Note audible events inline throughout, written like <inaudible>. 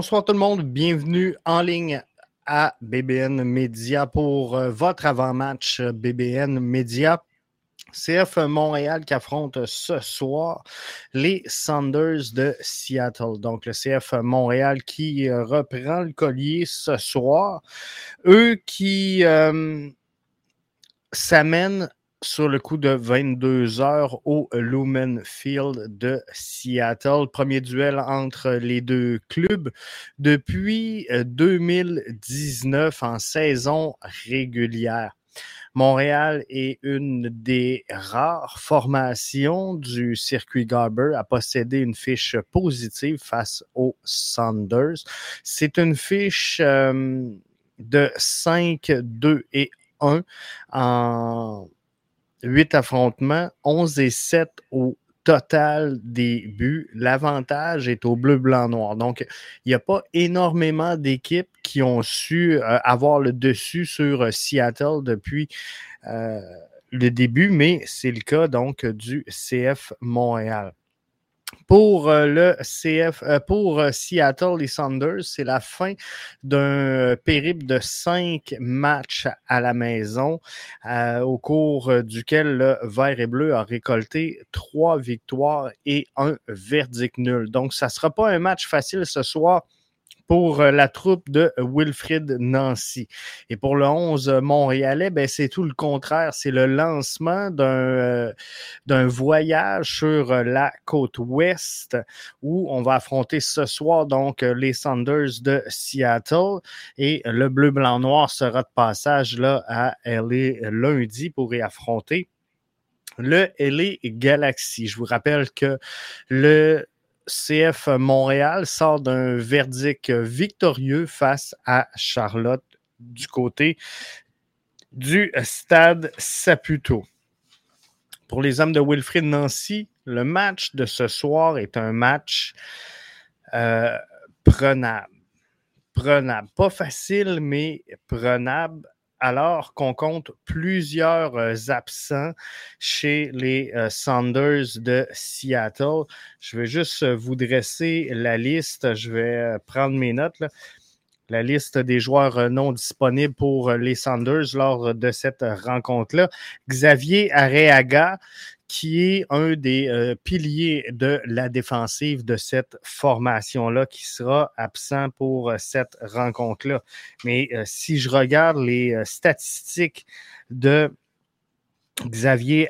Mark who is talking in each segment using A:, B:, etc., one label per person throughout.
A: Bonsoir tout le monde, bienvenue en ligne à BBN Media pour euh, votre avant-match euh, BBN Media. CF Montréal qui affronte ce soir les Sanders de Seattle. Donc, le CF Montréal qui euh, reprend le collier ce soir. Eux qui s'amènent sur le coup de 22 heures au Lumen Field de Seattle. Premier duel entre les deux clubs depuis 2019 euh, en saison régulière. Montréal est une des rares formations du circuit Garber à posséder une fiche positive face aux Saunders. C'est une fiche euh, de 5, 2 et 1 en 8 affrontements, 11 et 7 au total des buts. L'avantage est au bleu, blanc, noir. Donc, il n'y a pas énormément d'équipes qui ont su euh, avoir le dessus sur euh, Seattle depuis euh, le début, mais c'est le cas donc du CF Montréal. Pour euh, le CF, euh, pour euh, Seattle, les Saunders, c'est la fin d'un périple de cinq matchs à la maison, au cours duquel le Vert et Bleu a récolté trois victoires et un verdict nul. Donc, ça ne sera pas un match facile ce soir pour euh, la troupe de Wilfrid Nancy. Et pour le 11 montréalais, ben, c'est tout le contraire. C'est le lancement d'un euh, d'un voyage sur la côte ouest où on va affronter ce soir donc les Sanders de Seattle et le bleu, blanc, noir sera de passage là à LA lundi pour y affronter le LA Galaxy. Je vous rappelle que le CF Montréal sort d'un verdict victorieux face à Charlotte du côté du stade Saputo. Pour les hommes de Wilfrid Nancy, le match de ce soir est un match euh, prenable. Prenable. Pas facile, mais prenable alors qu'on compte plusieurs euh, absents chez les euh, Saunders de Seattle. Je vais juste euh, vous dresser la liste. Je vais prendre mes notes. La liste des joueurs non disponibles pour les Saunders lors de cette rencontre-là. Xavier Areaga, qui est un des euh, piliers de la défensive de cette formation-là, qui sera absent pour euh, cette rencontre-là. Mais euh, si je regarde les statistiques de Xavier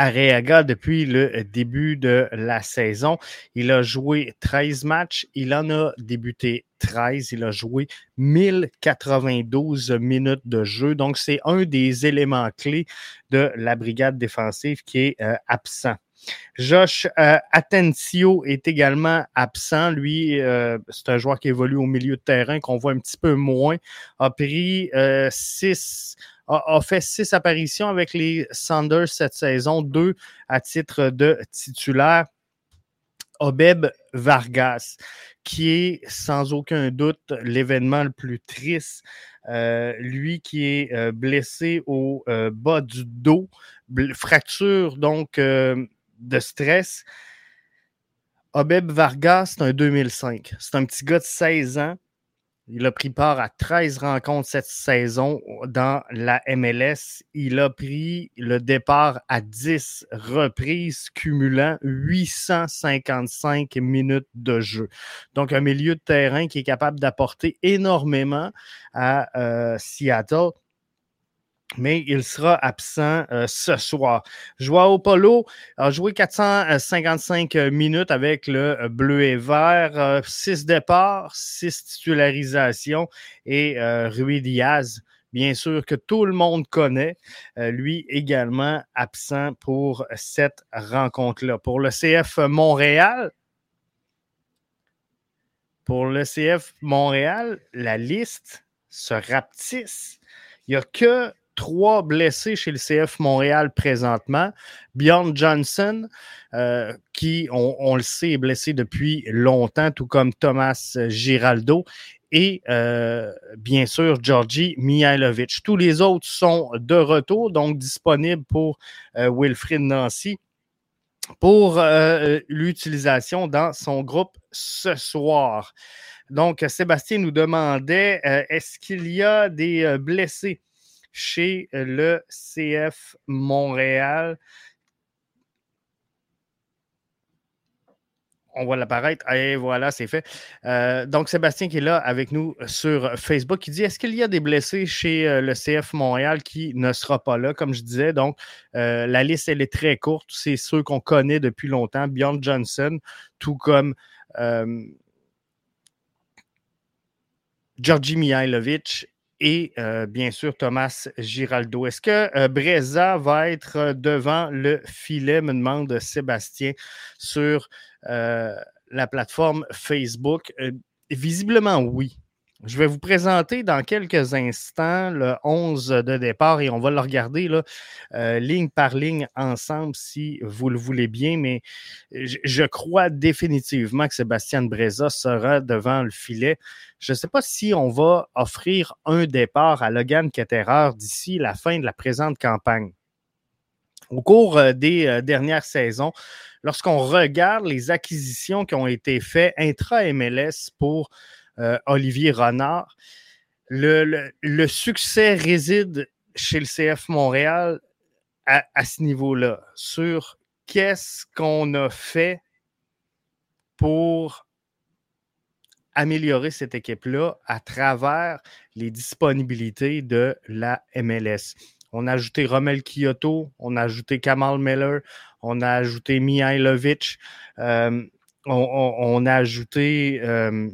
A: Areaga depuis le début de la saison. Il a joué 13 matchs, il en a débuté 13, il a joué 1092 minutes de jeu. Donc, c'est un des éléments clés de la brigade défensive qui est euh, absent. Josh euh, Atencio est également absent. Lui, euh, c'est un joueur qui évolue au milieu de terrain, qu'on voit un petit peu moins. A pris 6 a, fait six apparitions avec les Sanders cette saison, deux à titre de titulaire. Obeb Vargas, qui est sans aucun doute l'événement le plus triste. Euh, lui qui est euh, blessé au euh, bas du dos, fracture donc de stress. Obeb Vargas, c'est un 2005. C'est un petit gars de 16 ans il a pris part à 13 rencontres cette saison dans la MLS. Il a pris le départ à 10 reprises, cumulant 855 minutes de jeu. Donc, un milieu de terrain qui est capable d'apporter énormément à euh, Seattle mais il sera absent euh, ce soir. Joao Polo a joué 455 minutes avec le bleu et vert, 6 euh, départs, 6 titularisations et euh, Rui Diaz, bien sûr, que tout le monde connaît, lui également absent pour cette rencontre-là. Pour le CF Montréal, pour le CF Montréal, la liste se rapetisse. Il n'y a que trois blessés chez le CF Montréal présentement. Bjorn Johnson, euh, qui, on, le sait, est blessé depuis longtemps, tout comme Thomas Giraldo. Et euh, bien sûr, Georgi Mihailovic. Tous les autres sont de retour, donc disponibles pour euh, Wilfrid Nancy. pour l'utilisation dans son groupe ce soir. Donc, Sébastien nous demandait est-ce qu'il y a des blessés chez le CF Montréal on va l'apparaître. Et voilà, c'est fait. Euh, donc, Sébastien qui est là avec nous sur Facebook, il dit Est-ce qu'il y a des blessés chez euh, le CF Montréal qui ne sera pas là? Comme je disais, donc, euh, la liste, elle est très courte. C'est ceux qu'on connaît depuis longtemps. Bjorn Johnson, tout comme Georgi Mihailovic et bien sûr Thomas Giraldo. Est-ce que Breza va être devant le filet, me demande Sébastien, sur euh, la plateforme Facebook? Euh, visiblement, oui. Je vais vous présenter dans quelques instants le 11 de départ et on va le regarder euh, ligne par ligne ensemble si vous le voulez bien. Mais je, crois définitivement que Sébastien Breza sera devant le filet. Je ne sais pas si on va offrir un départ à Logan Ketterer d'ici la fin de la présente campagne. Au cours des dernières saisons, lorsqu'on regarde les acquisitions qui ont été faites intra-MLS pour euh, Olivier Renard, le, succès réside chez le CF Montréal à, ce niveau-là, sur qu'est-ce qu'on a fait pour améliorer cette équipe-là à travers les disponibilités de la MLS. On a ajouté Romel Kyoto, on a ajouté Kamal Miller, on a ajouté Mihailovic, euh, on, a ajouté euh,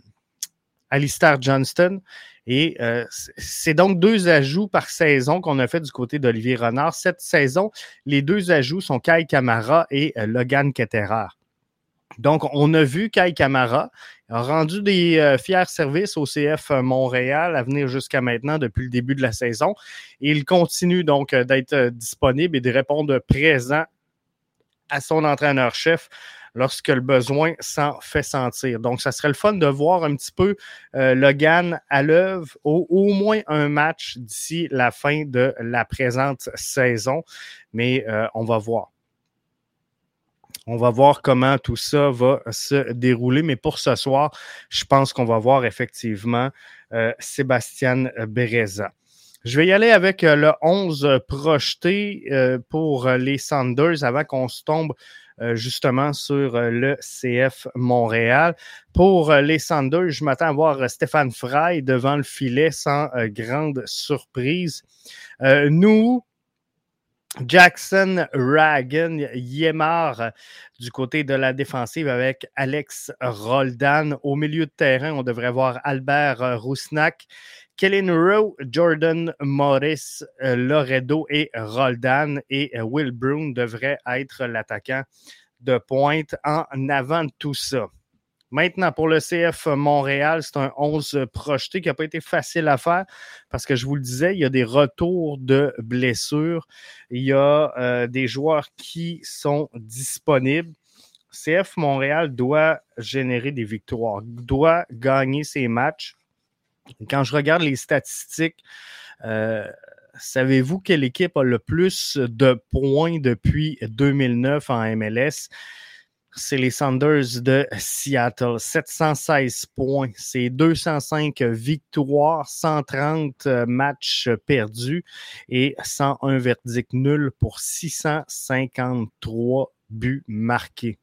A: Alistair Johnston. Et euh, c'est donc deux ajouts par saison qu'on a fait du côté d'Olivier Renard. Cette saison, les deux ajouts sont Kai Kamara et Logan Ketterer. Donc, on a vu Kai Kamara rendu des fiers services au CF Montréal à venir jusqu'à maintenant depuis le début de la saison. Il continue donc d'être disponible et de répondre présent à son entraîneur-chef lorsque le besoin s'en fait sentir. Donc, ça serait le fun de voir un petit peu euh, Logan à l'œuvre, au, au, moins un match d'ici la fin de la présente saison. Mais euh, on va voir. On va voir comment tout ça va se dérouler. Mais pour ce soir, je pense qu'on va voir effectivement euh, Sébastien Bereza. Je vais y aller avec le 11 projeté pour les Sanders avant qu'on se tombe justement sur le CF Montréal. Pour les Sanders, je m'attends à voir Stéphane Fry devant le filet sans grande surprise. nous, Jackson Ragan, Yemar du côté de la défensive avec Alex Roldan. Au milieu de terrain, on devrait voir Albert Rousnac Kellen Rowe, Jordan Morris, euh, Loredo et Roldan et euh, Will Brown devraient être l'attaquant de pointe en avant de tout ça. Maintenant, pour le CF Montréal, c'est un 11 projeté qui n'a pas été facile à faire parce que je vous le disais, il y a des retours de blessures. Il y a euh, des joueurs qui sont disponibles. CF Montréal doit générer des victoires, doit gagner ses matchs quand je regarde les statistiques, euh, savez-vous quelle équipe a le plus de points depuis 2009 en MLS? C'est les Sanders de Seattle. 716 points. C'est 205 victoires, 130 matchs perdus et 101 verdicts nuls pour 653 buts marqués.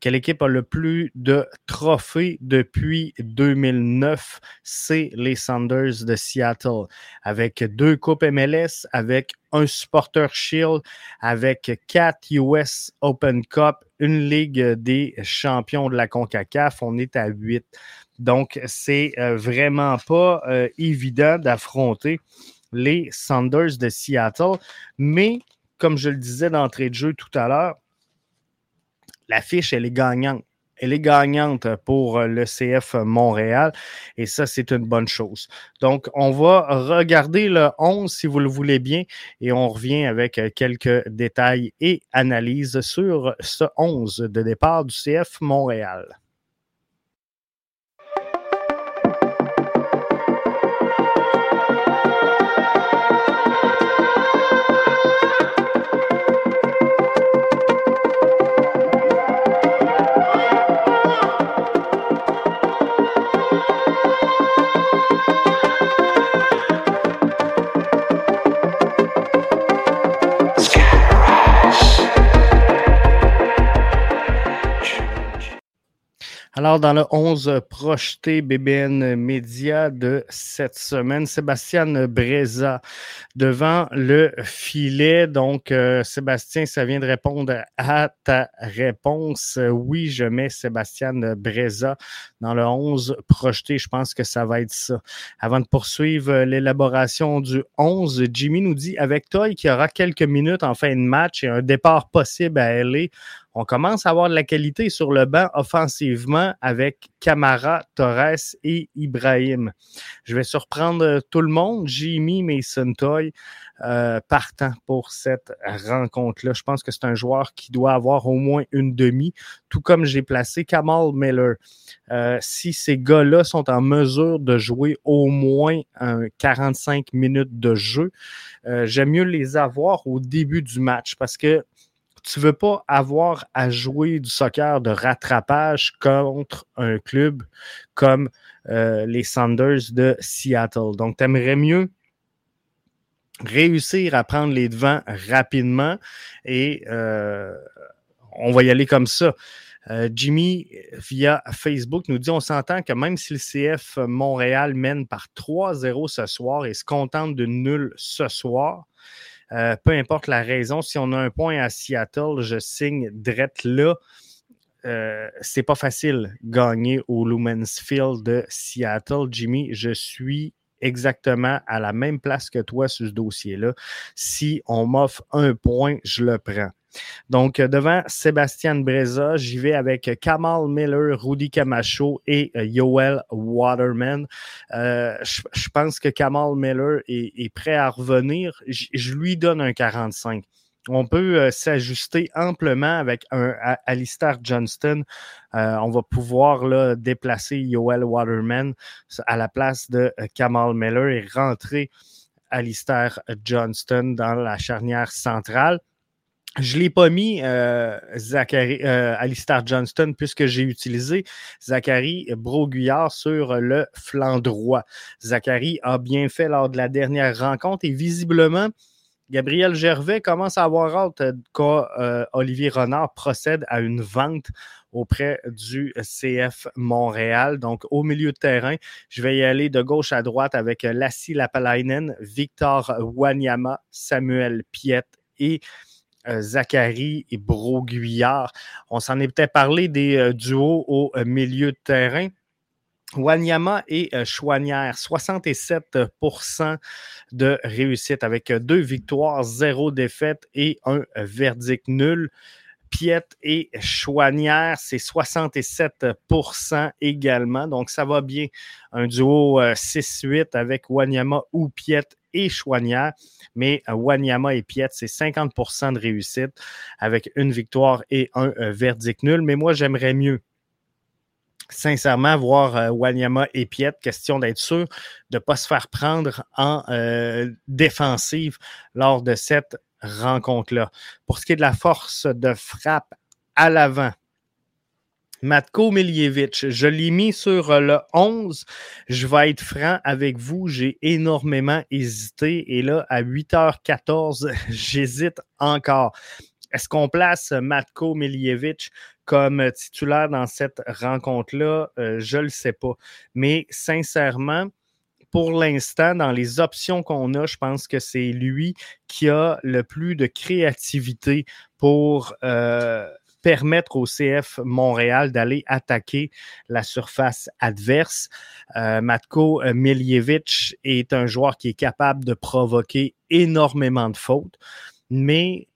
A: Quelle équipe a le plus de trophées depuis 2009? C'est les Sanders de Seattle, avec deux Coupes MLS, avec un Supporter Shield, avec quatre US Open Cup, une Ligue des champions de la CONCACAF. On est à huit. Donc, c'est euh, vraiment pas euh, évident d'affronter les Sanders de Seattle. Mais, comme je le disais d'entrée de jeu tout à l'heure, l'affiche, elle est gagnante. Elle est gagnante pour le CF Montréal et ça, c'est une bonne chose. Donc, on va regarder le 11 si vous le voulez bien et on revient avec quelques détails et analyses sur ce 11 de départ du CF Montréal. Alors, dans le 11 projeté BBN Média de cette semaine, Sébastien Breza devant le filet. Donc, euh, Sébastien, ça vient de répondre à ta réponse. Oui, je mets Sébastien Breza dans le 11 projeté. Je pense que ça va être ça. Avant de poursuivre l'élaboration du 11, Jimmy nous dit avec toi qu'il y aura quelques minutes en fin de match et un départ possible à LA on commence à avoir de la qualité sur le banc offensivement avec Camara, Torres et Ibrahim. Je vais surprendre tout le monde, Jimmy Mason Toy, euh, partant pour cette rencontre-là. Je pense que c'est un joueur qui doit avoir au moins une demi, tout comme j'ai placé Kamal Miller. Euh, si ces gars-là sont en mesure de jouer au moins 45 minutes de jeu, euh, j'aime mieux les avoir au début du match parce que tu ne veux pas avoir à jouer du soccer de rattrapage contre un club comme euh, les Sanders de Seattle. Donc, tu aimerais mieux réussir à prendre les devants rapidement et euh, on va y aller comme ça. Euh, Jimmy, via Facebook, nous dit on s'entend que même si le CF Montréal mène par 3-0 ce soir et se contente de nul ce soir, euh, peu importe la raison, si on a un point à Seattle, je signe drette là. Euh, c'est pas facile gagner au Lumens Field de Seattle. Jimmy, je suis exactement à la même place que toi sur ce dossier-là. Si on m'offre un point, je le prends. Donc, euh, devant Sébastien Breza, j'y vais avec Kamal Miller, Rudy Camacho et euh, Yoel Waterman. Euh, je, pense que Kamal Miller est, prêt à revenir. Je, lui donne un 45 on peut s'ajuster amplement avec Alistair Johnston. on va pouvoir là, déplacer Yoel Waterman à la place de Kamal Miller et rentrer Alistair Johnston dans la charnière centrale. Je ne l'ai pas mis, euh, Zachary, euh, Alistair Johnston, puisque j'ai utilisé Zachary Broguillard sur le flanc droit. Zachary a bien fait lors de la dernière rencontre et visiblement, Gabriel Gervais commence à avoir hâte qu'Olivier Olivier Renard procède à une vente auprès du CF Montréal. Donc, au milieu de terrain, je vais y aller de gauche à droite avec Lassie Lapalainen, Victor Wanyama, Samuel Piet et euh, Zachary et Broguillard. On s'en est peut-être parlé des euh, duos au euh, milieu de terrain. Wanyama et Chouanière, 67% de réussite avec deux victoires, zéro défaite et un verdict nul. Piet et Chouanière, c'est 67% également. Donc, ça va bien. Un duo 6-8 avec Wanyama ou Piet et Chouanière. Mais euh, Wanyama et Piet, c'est 50% de réussite avec une victoire et un euh, verdict nul. Mais moi, j'aimerais mieux sincèrement, voir euh, Wanyama et Piet, question d'être sûr de ne pas se faire prendre en défensive lors de cette rencontre-là. Pour ce qui est de la force de frappe à l'avant, Matko Miljevic, je l'ai mis sur le 11. Je vais être franc avec vous, j'ai énormément hésité et là, à 8h14, <laughs> j'hésite encore. Est-ce qu'on place Matko Miljevic comme titulaire dans cette rencontre-là? Euh, je ne le sais pas. Mais sincèrement, pour l'instant, dans les options qu'on a, je pense que c'est lui qui a le plus de créativité pour euh, permettre au CF Montréal d'aller attaquer la surface adverse. Euh, Matko Miljevic est un joueur qui est capable de provoquer énormément de fautes, mais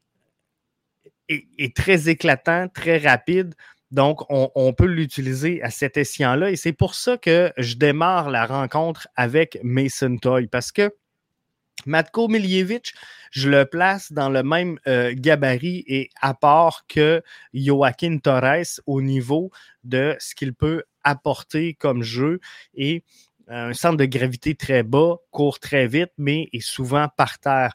A: est, très éclatant, très rapide. Donc, on, peut l'utiliser à cet escient-là. Et c'est pour ça que je démarre la rencontre avec Mason Toy, parce que Matko Miljevic, je le place dans le même euh, gabarit et apport que Joaquin Torres au niveau de ce qu'il peut apporter comme jeu et un centre de gravité très bas, court très vite, mais est souvent par terre.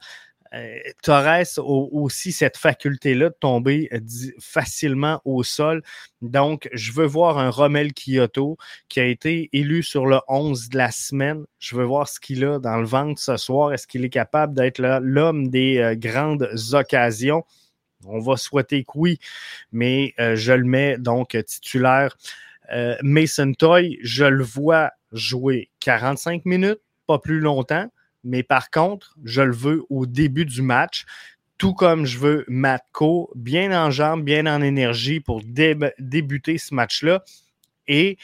A: Euh, Torres a aussi cette faculté-là de tomber euh, facilement au sol. Donc, je veux voir un Rommel Kyoto qui a été élu sur le 11 de la semaine. Je veux voir ce qu'il a dans le ventre ce soir. Est-ce qu'il est capable d'être l'homme des euh, grandes occasions? On va souhaiter que oui, mais je le mets donc titulaire Mason Toy, je le vois jouer 45 minutes, pas plus longtemps, mais par contre, je le veux au début du match, tout comme je veux Matko, bien en jambes, bien en énergie pour débuter ce match-là. Et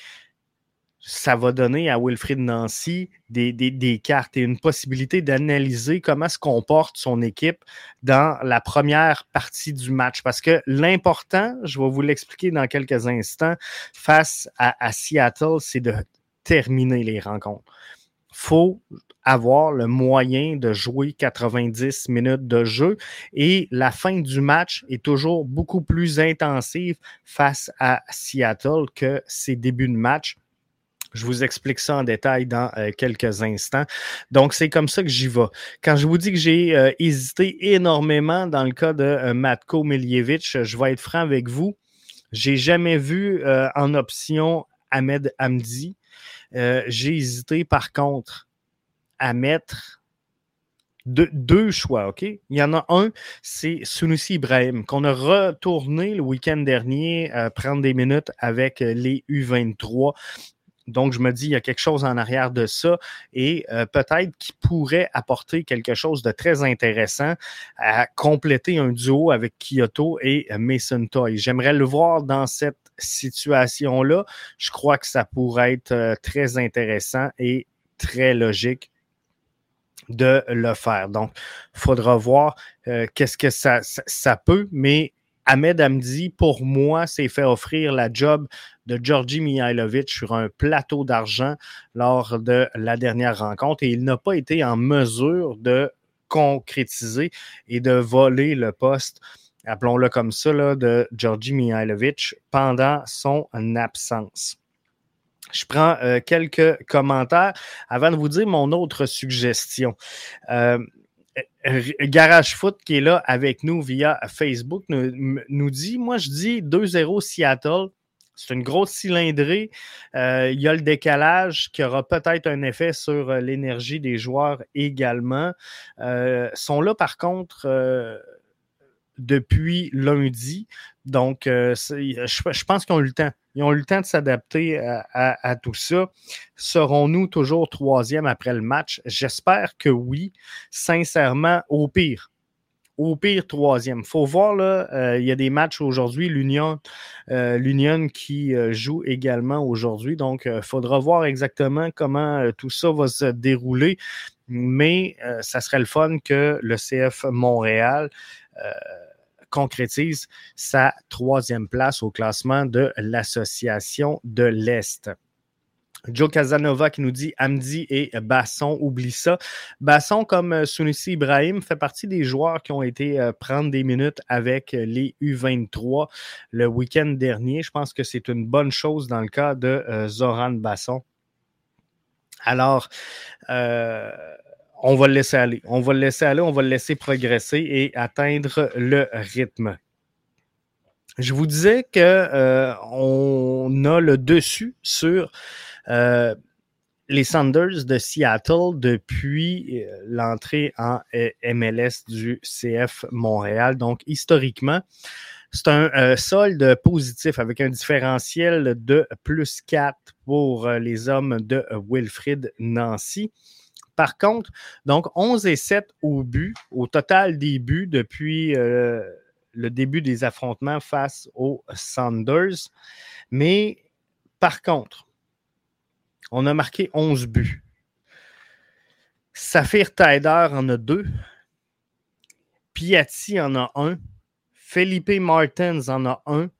A: ça va donner à Wilfried Nancy des, cartes et une possibilité d'analyser comment se comporte son équipe dans la première partie du match. Parce que l'important, je vais vous l'expliquer dans quelques instants, face à, Seattle, c'est de terminer les rencontres. Faut avoir le moyen de jouer 90 minutes de jeu et la fin du match est toujours beaucoup plus intensive face à Seattle que ses débuts de match. Je vous explique ça en détail dans euh, quelques instants. Donc, c'est comme ça que j'y vais. Quand je vous dis que j'ai euh, hésité énormément dans le cas de euh, Matko Miljevic, je vais être franc avec vous. J'ai jamais vu en option Ahmed Hamdi. J'ai hésité par contre à mettre deux, choix, OK? Il y en a un, c'est Sunusi Ibrahim, qu'on a retourné le week-end dernier prendre des minutes avec les U23. Donc, je me dis, il y a quelque chose en arrière de ça et euh, peut-être qu'il pourrait apporter quelque chose de très intéressant à compléter un duo avec Kyoto et Mason Toy. J'aimerais le voir dans cette situation-là. Je crois que ça pourrait être euh, très intéressant et très logique de le faire. Donc, il faudra voir euh, qu'est-ce que ça, peut, mais Ahmed Hamdi, pour moi, s'est fait offrir la job de Georgi Mihailovic sur un plateau d'argent lors de la dernière rencontre et il n'a pas été en mesure de concrétiser et de voler le poste, appelons-le comme ça, de Georgi Mihailovic pendant son absence. Je prends euh, quelques commentaires avant de vous dire mon autre suggestion. Euh, Garage Foot qui est là avec nous via Facebook nous, nous dit Moi, je dis 2-0 Seattle. C'est une grosse cylindrée. Euh, il y a le décalage qui aura peut-être un effet sur euh, l'énergie des joueurs également. Euh, sont là, par contre, depuis lundi. Donc, je, pense qu'ils ont eu le temps. Ils ont eu le temps de s'adapter à, tout ça. Serons-nous toujours troisième après le match? J'espère que oui. Sincèrement, au pire, au pire troisième. Il faut voir, là, euh, il y a des matchs aujourd'hui, l'Union euh, qui euh, joue également aujourd'hui. Donc, il faudra voir exactement comment tout ça va se dérouler. Mais ça serait le fun que le CF Montréal concrétise sa troisième place au classement de l'Association de l'Est. Joe Casanova qui nous dit Amdi et Basson, oublie ça. Basson, comme euh, Sunusi Ibrahim, fait partie des joueurs qui ont été euh, prendre des minutes avec les U23 le week-end dernier. Je pense que c'est une bonne chose dans le cas de euh, Zoran Basson. Alors, on va le laisser aller. On va le laisser aller, on va le laisser progresser et atteindre le rythme. Je vous disais que on a le dessus sur euh, les Sanders de Seattle depuis euh, l'entrée en euh, MLS du CF Montréal. Donc, historiquement, c'est un solde positif avec un différentiel de plus 4 pour les hommes de Wilfrid Nancy. Par contre, donc 11 et 7 au but, au total des buts depuis le début des affrontements face aux Sanders. Mais par contre, on a marqué 11 buts. Saphir Taider en a deux. Piatti en a un. Felipe Martins en a un.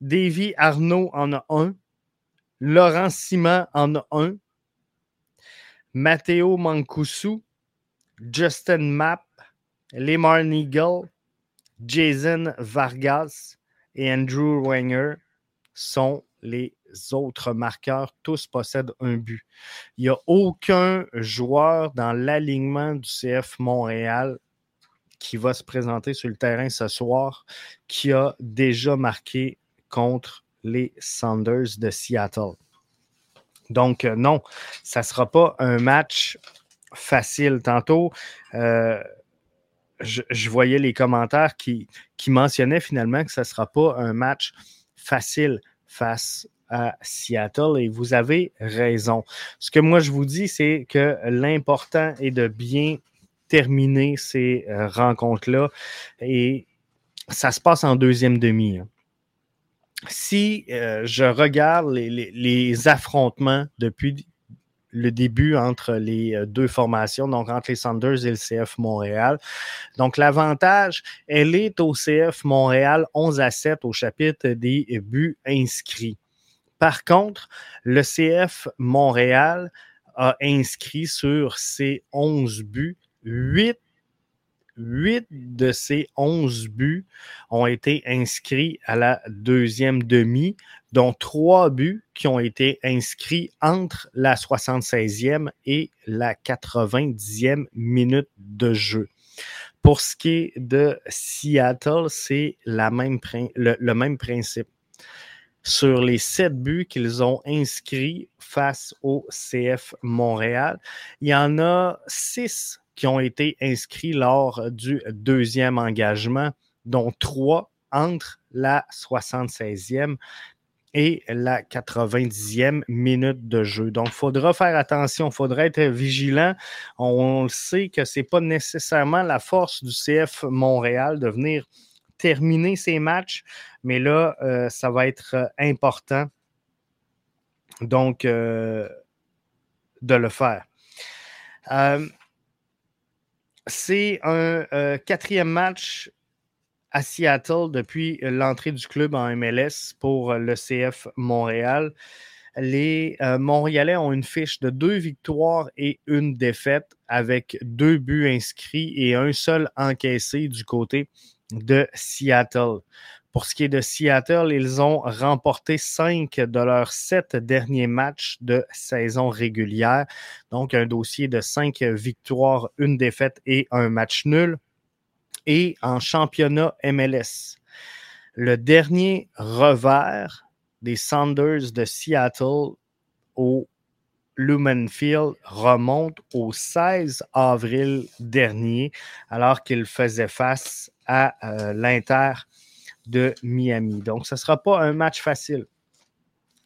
A: Davy Arnaud en a un. Laurent Simon en a un. Matteo Mancusu, Justin Mapp, Lemar Nigel, Jason Vargas et Andrew Wenger sont les autres marqueurs, tous possèdent un but. Il n'y a aucun joueur dans l'alignement du CF Montréal qui va se présenter sur le terrain ce soir qui a déjà marqué contre les Sanders de Seattle. Donc, euh, non, ça ne sera pas un match facile. Tantôt, euh, je, voyais les commentaires qui, qui mentionnaient finalement que ce ne sera pas un match facile face à Seattle et vous avez raison. Ce que moi je vous dis, c'est que l'important est de bien terminer ces euh, rencontres-là et ça se passe en deuxième demi. Hein. Si euh, je regarde les, affrontements depuis le début entre les euh, deux formations, donc entre les Sanders et le CF Montréal. Donc, l'avantage, elle est au CF Montréal 11 à 7 au chapitre des buts inscrits. Par contre, le CF Montréal a inscrit sur ses 11 buts 8 Huit de ces 11 buts ont été inscrits à la deuxième demi, dont trois buts qui ont été inscrits entre la 76e et la 90e minute de jeu. Pour ce qui est de Seattle, c'est le même principe. Sur les sept buts qu'ils ont inscrits face au CF Montréal, il y en a six qui ont été inscrits lors du deuxième engagement, dont trois entre la 76e et la 90e minute de jeu. Donc, il faudra faire attention, il faudra être vigilant. On, sait que ce n'est pas nécessairement la force du CF Montréal de venir terminer ces matchs, mais là, euh, ça va être important. Donc, euh, de le faire. Euh, c'est un euh, quatrième match à Seattle depuis l'entrée du club en MLS pour le CF Montréal. Les euh, Montréalais ont une fiche de deux victoires et une défaite avec deux buts inscrits et un seul encaissé du côté de Seattle. Pour ce qui est de Seattle, ils ont remporté cinq de leurs sept derniers matchs de saison régulière. Donc, un dossier de cinq victoires, une défaite et un match nul. Et en championnat MLS, le dernier revers des Saunders de Seattle au Lumen Field remonte au 16 avril dernier, alors qu'il faisait face à euh, l'Inter de Miami. Donc, ce ne sera pas un match facile.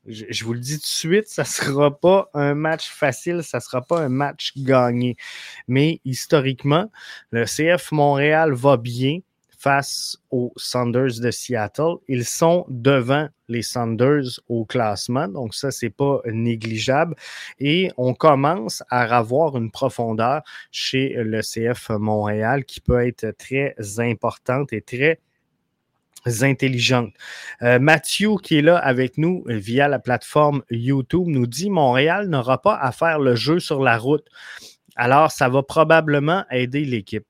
A: Je, vous le dis tout de suite, ça ne sera pas un match facile, ça ne sera pas un match gagné. Mais historiquement, le CF Montréal va bien face aux Sanders de Seattle. Ils sont devant les Sanders au classement, donc ça, c'est pas négligeable. Et on commence à avoir une profondeur chez le CF Montréal qui peut être très importante et très intelligentes. Euh, Mathieu, qui est là avec nous via la plateforme YouTube, nous dit Montréal n'aura pas à faire le jeu sur la route. Alors, ça va probablement aider l'équipe.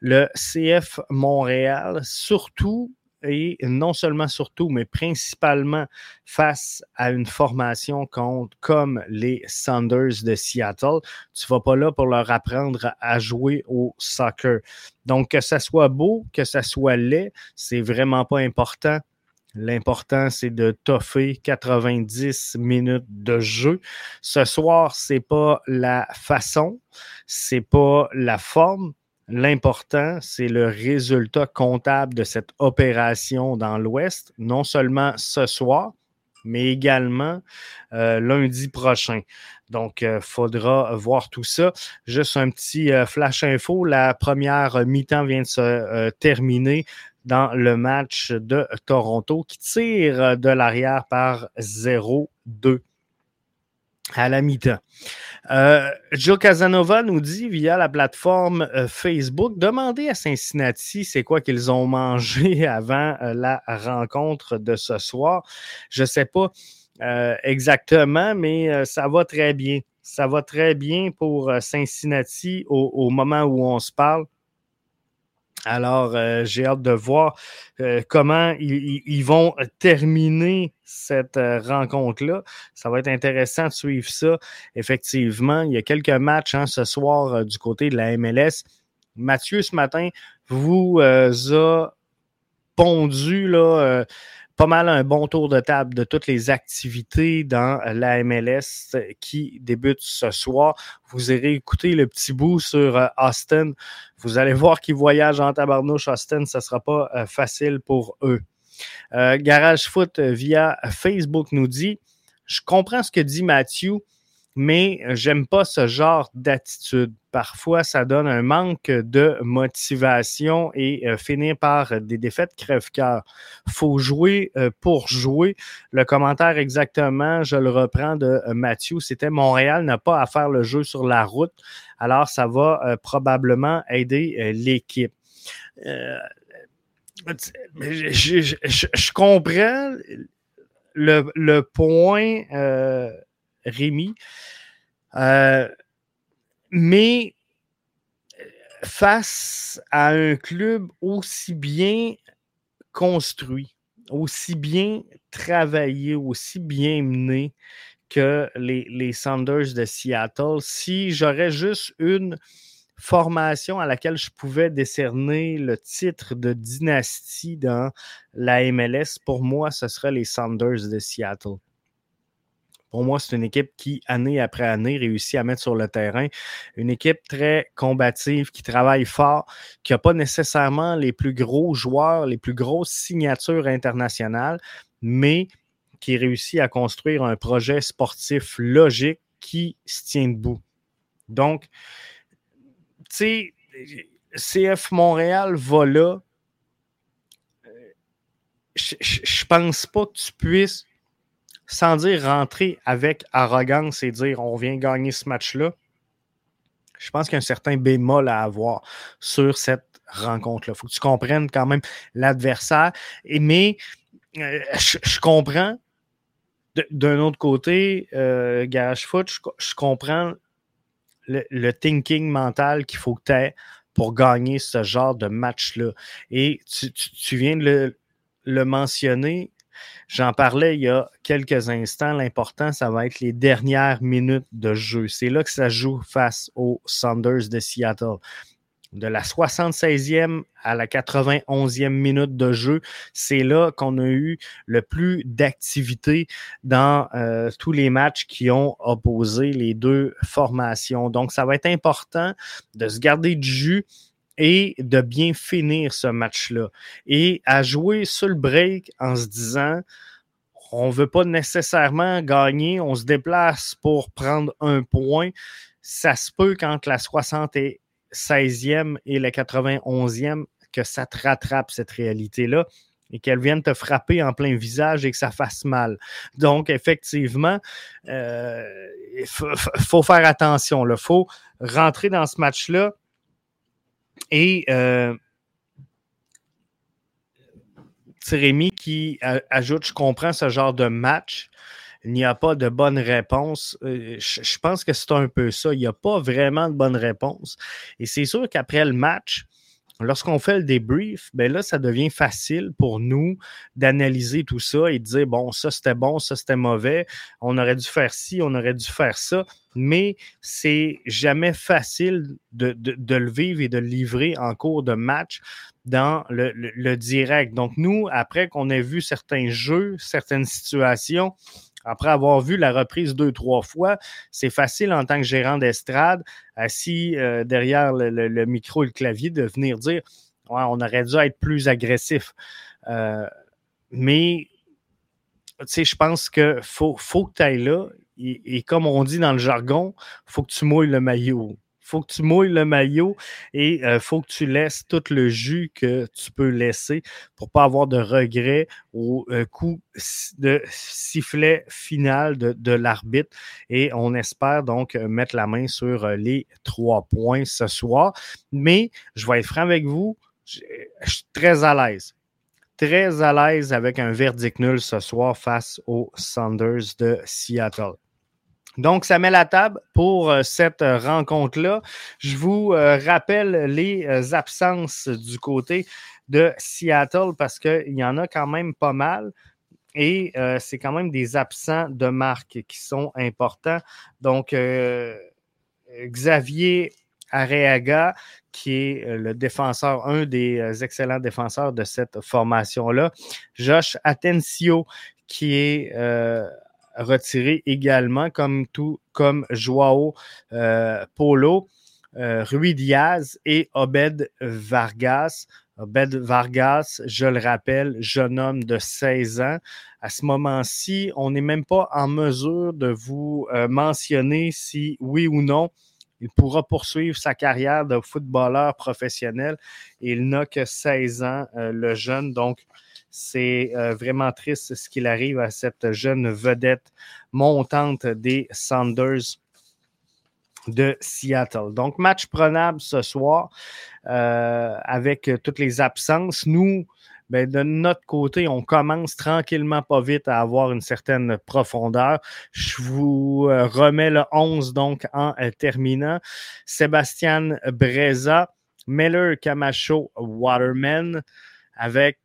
A: Le CF Montréal, surtout et non seulement surtout, mais principalement face à une formation contre, comme les Saunders de Seattle, tu vas pas là pour leur apprendre à jouer au soccer. Donc, que ça soit beau, que ça soit laid, c'est vraiment pas important. L'important, c'est de toffer 90 minutes de jeu. Ce soir, c'est pas la façon, c'est pas la forme, L'important, c'est le résultat comptable de cette opération dans l'Ouest, non seulement ce soir, mais également euh, lundi prochain. Donc, il euh, faudra voir tout ça. Juste un petit euh, flash info. La première mi-temps vient de se terminer dans le match de Toronto qui tire de l'arrière par 0-2 à la mi-temps. Euh, Joe Casanova nous dit via la plateforme euh, Facebook, demandez à Cincinnati c'est quoi qu'ils ont <laughs> mangé avant euh, la rencontre de ce soir. Je ne sais pas exactement, mais ça va très bien. Ça va très bien pour Cincinnati au moment où on se parle. Alors, euh, j'ai hâte de voir euh, comment ils, vont terminer cette euh, rencontre-là. Ça va être intéressant de suivre ça. Effectivement, il y a quelques matchs hein, ce soir du côté de la MLS. Mathieu, ce matin, vous a pondu là, pas mal un bon tour de table de toutes les activités dans la MLS qui débute ce soir. Vous irez écouter le petit bout sur euh, Austin. Vous allez voir qu'ils voyagent en tabarnouche Austin. Ce ne sera pas euh, facile pour eux. Euh, Garage Foot via Facebook nous dit je comprends ce que dit Matthew, mais j'aime pas ce genre d'attitude. Parfois, ça donne un manque de motivation et euh, finir par des défaites crève-cœur. faut jouer euh, pour jouer. Le commentaire exactement, je le reprends de euh, Mathieu, c'était Montréal n'a pas à faire le jeu sur la route, alors ça va probablement aider l'équipe. Je, comprends le, le point Rémi. Euh, mais face à un club aussi bien construit, aussi bien travaillé, aussi bien mené que les, les Sanders de Seattle, si j'aurais juste une formation à laquelle je pouvais décerner le titre de dynastie dans la MLS, pour moi, ce serait les Sanders de Seattle. Pour moi, c'est une équipe qui, année après année, réussit à mettre sur le terrain une équipe très combative, qui travaille fort, qui n'a pas nécessairement les plus gros joueurs, les plus grosses signatures internationales, mais qui réussit à construire un projet sportif logique qui se tient debout. Donc, tu sais, CF Montréal va là. Euh, je, pense pas que tu puisses sans dire rentrer avec arrogance et dire on vient gagner ce match-là, je pense qu'il y a un certain bémol à avoir sur cette rencontre-là. Il faut que tu comprennes quand même l'adversaire. Mais euh, je, comprends d'un autre côté, euh, Garage Foot, je, comprends le, thinking mental qu'il faut que tu aies pour gagner ce genre de match-là. Et tu, viens de le mentionner, J'en parlais il y a quelques instants. L'important, ça va être les dernières minutes de jeu. C'est là que ça joue face aux Saunders de Seattle. De la 76e à la 91e minute de jeu, c'est là qu'on a eu le plus d'activité dans euh, tous les matchs qui ont opposé les deux formations. Donc, ça va être important de se garder du jus et de bien finir ce match-là. Et à jouer sur le break en se disant, on ne veut pas nécessairement gagner, on se déplace pour prendre un point. Ça se peut qu'entre la 76e et la 91e, que ça te rattrape cette réalité-là et qu'elle vienne te frapper en plein visage et que ça fasse mal. Donc, effectivement, euh, il faut, faire attention. Il faut rentrer dans ce match-là et euh, qui ajoute Je comprends ce genre de match. Il n'y a pas de bonne réponse. Euh, je, pense que c'est un peu ça. Il n'y a pas vraiment de bonne réponse. Et c'est sûr qu'après le match, lorsqu'on fait le débrief, ben là, ça devient facile pour nous d'analyser tout ça et de dire, bon, ça c'était bon, ça c'était mauvais, on aurait dû faire ci, on aurait dû faire ça, mais c'est jamais facile de, le vivre et de le livrer en cours de match dans le direct. Donc, nous, après qu'on ait vu certains jeux, certaines situations, après avoir vu la reprise deux, trois fois, c'est facile en tant que gérant d'estrade, assis euh, derrière le, micro et le clavier, de venir dire ouais, on aurait dû être plus agressif. Euh, mais je pense que faut, faut que tu ailles là. Et, comme on dit dans le jargon, faut que tu mouilles le maillot faut que tu mouilles le maillot et euh, faut que tu laisses tout le jus que tu peux laisser pour pas avoir de regrets au euh, coup de sifflet final de, l'arbitre. Et on espère donc mettre la main sur euh, les trois points ce soir. Mais je vais être franc avec vous, je suis très à l'aise très à l'aise avec un verdict nul ce soir face aux Sanders de Seattle. Donc, ça met la table pour euh, cette euh, rencontre-là. Je vous euh, rappelle les absences du côté de Seattle parce qu'il y en a quand même pas mal. Et c'est quand même des absents de marque qui sont importants. Donc, Xavier Areaga, qui est le défenseur, un des excellents défenseurs de cette formation-là. Josh Atencio, qui est retiré également, comme tout, comme Joao euh, Polo, euh, Rui Diaz et Obed Vargas. Obed Vargas, je le rappelle, jeune homme de 16 ans, À ce moment-ci, on n'est même pas en mesure de vous euh, mentionner si oui ou non il pourra poursuivre sa carrière de footballeur professionnel. Il n'a que 16 ans, euh, le jeune. Donc, c'est euh, vraiment triste ce qu'il arrive à cette jeune vedette montante des Sanders de Seattle. Donc, match prenable ce soir euh, avec toutes les absences. Nous, ben, de notre côté, on commence tranquillement, pas vite, à avoir une certaine profondeur. Je vous euh, remets le 11 donc en euh, terminant. Sébastien Breza, Miller Camacho Waterman avec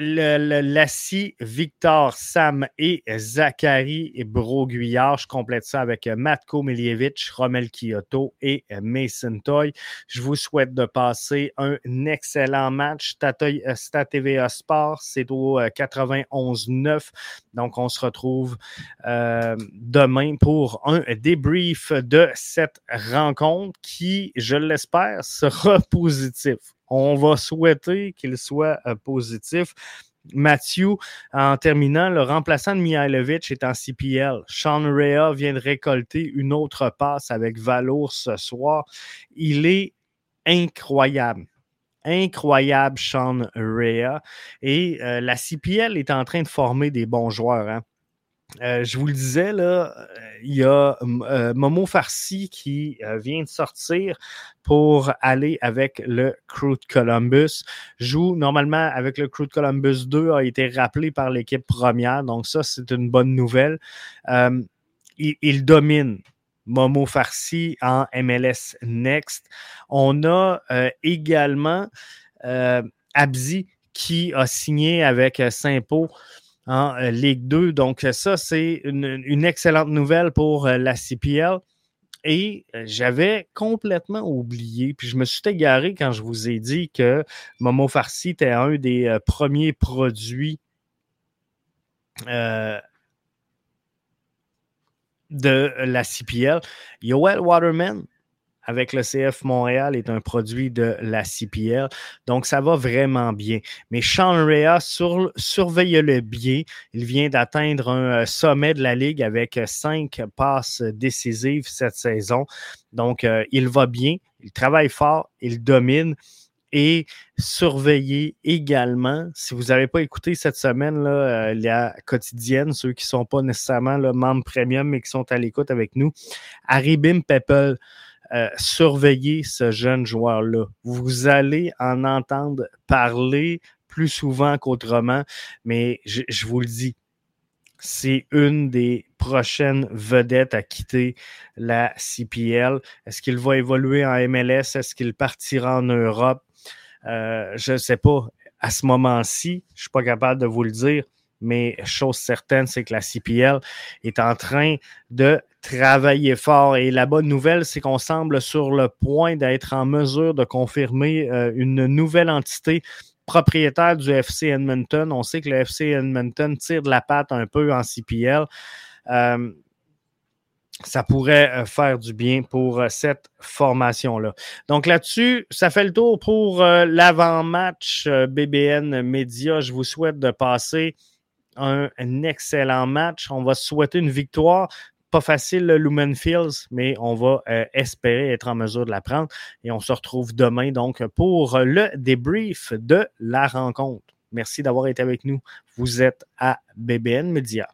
A: Lassie, Victor, Sam et Zachary et Broguillard. Je complète ça avec Matko Miljevic, Romel Kyoto et Mason Toy. Je vous souhaite de passer un excellent match. Stat TVA Sport, c'est au 91-9. Euh, Donc, on se retrouve euh, demain pour un débrief de cette rencontre qui, je l'espère, sera <laughs> positif. On va souhaiter qu'il soit euh, positif. Mathieu, en terminant, le remplaçant de Mihailovic est en CPL. Sean Rea vient de récolter une autre passe avec Valour ce soir. Il est incroyable incroyable Sean Rea. Et euh, la CPL est en train de former des bons joueurs. Hein. Euh, je vous le disais, là, il y a euh, Momo Farsi qui euh, vient de sortir pour aller avec le Crew de Columbus. Joue normalement avec le Crew de Columbus 2, a été rappelé par l'équipe première, donc ça, c'est une bonne nouvelle. il, domine. Momo Farsi en MLS Next. On a également Abzi qui a signé avec Saint-Pau en euh, Ligue 2. Donc, ça, c'est une, excellente nouvelle pour euh, la CPL. Et euh, j'avais complètement oublié, puis je me suis égaré quand je vous ai dit que Momo Farsi était un des premiers produits de la CPL. Yoel Waterman, avec le CF Montréal est un produit de la CPL. Donc, ça va vraiment bien. Mais Sean Rea, sur, surveille-le bien. Il vient d'atteindre un euh, sommet de la Ligue avec cinq passes décisives cette saison. Donc, euh, il va bien. Il travaille fort. Il domine et surveillez également, si vous n'avez pas écouté cette semaine, là, euh, la quotidienne, ceux qui ne sont pas nécessairement le membre premium mais qui sont à l'écoute avec nous, Haribim Peppel. Euh, surveiller ce jeune joueur-là. Vous allez en entendre parler plus souvent qu'autrement, mais je, vous le dis, c'est une des prochaines vedettes à quitter la CPL. Est-ce qu'il va évoluer en MLS? Est-ce qu'il partira en Europe? Euh, je ne sais pas. À ce moment-ci, je ne suis pas capable de vous le dire, mais chose certaine, c'est que la CPL est en train de travailler fort. Et la bonne nouvelle, c'est qu'on semble sur le point d'être en mesure de confirmer euh, une nouvelle entité propriétaire du FC Edmonton. On sait que le FC Edmonton tire de la patte un peu en CPL. Euh, ça pourrait euh, faire du bien pour cette formation-là. Donc là-dessus, ça fait le tour pour l'avant-match BBN Média. Je vous souhaite de passer un, excellent match. On va souhaiter une victoire. Pas facile, le Lumen Fields, mais on va euh, espérer être en mesure de la prendre. Et on se retrouve demain, donc, pour le débrief de la rencontre. Merci d'avoir été avec nous. Vous êtes à BBN Media.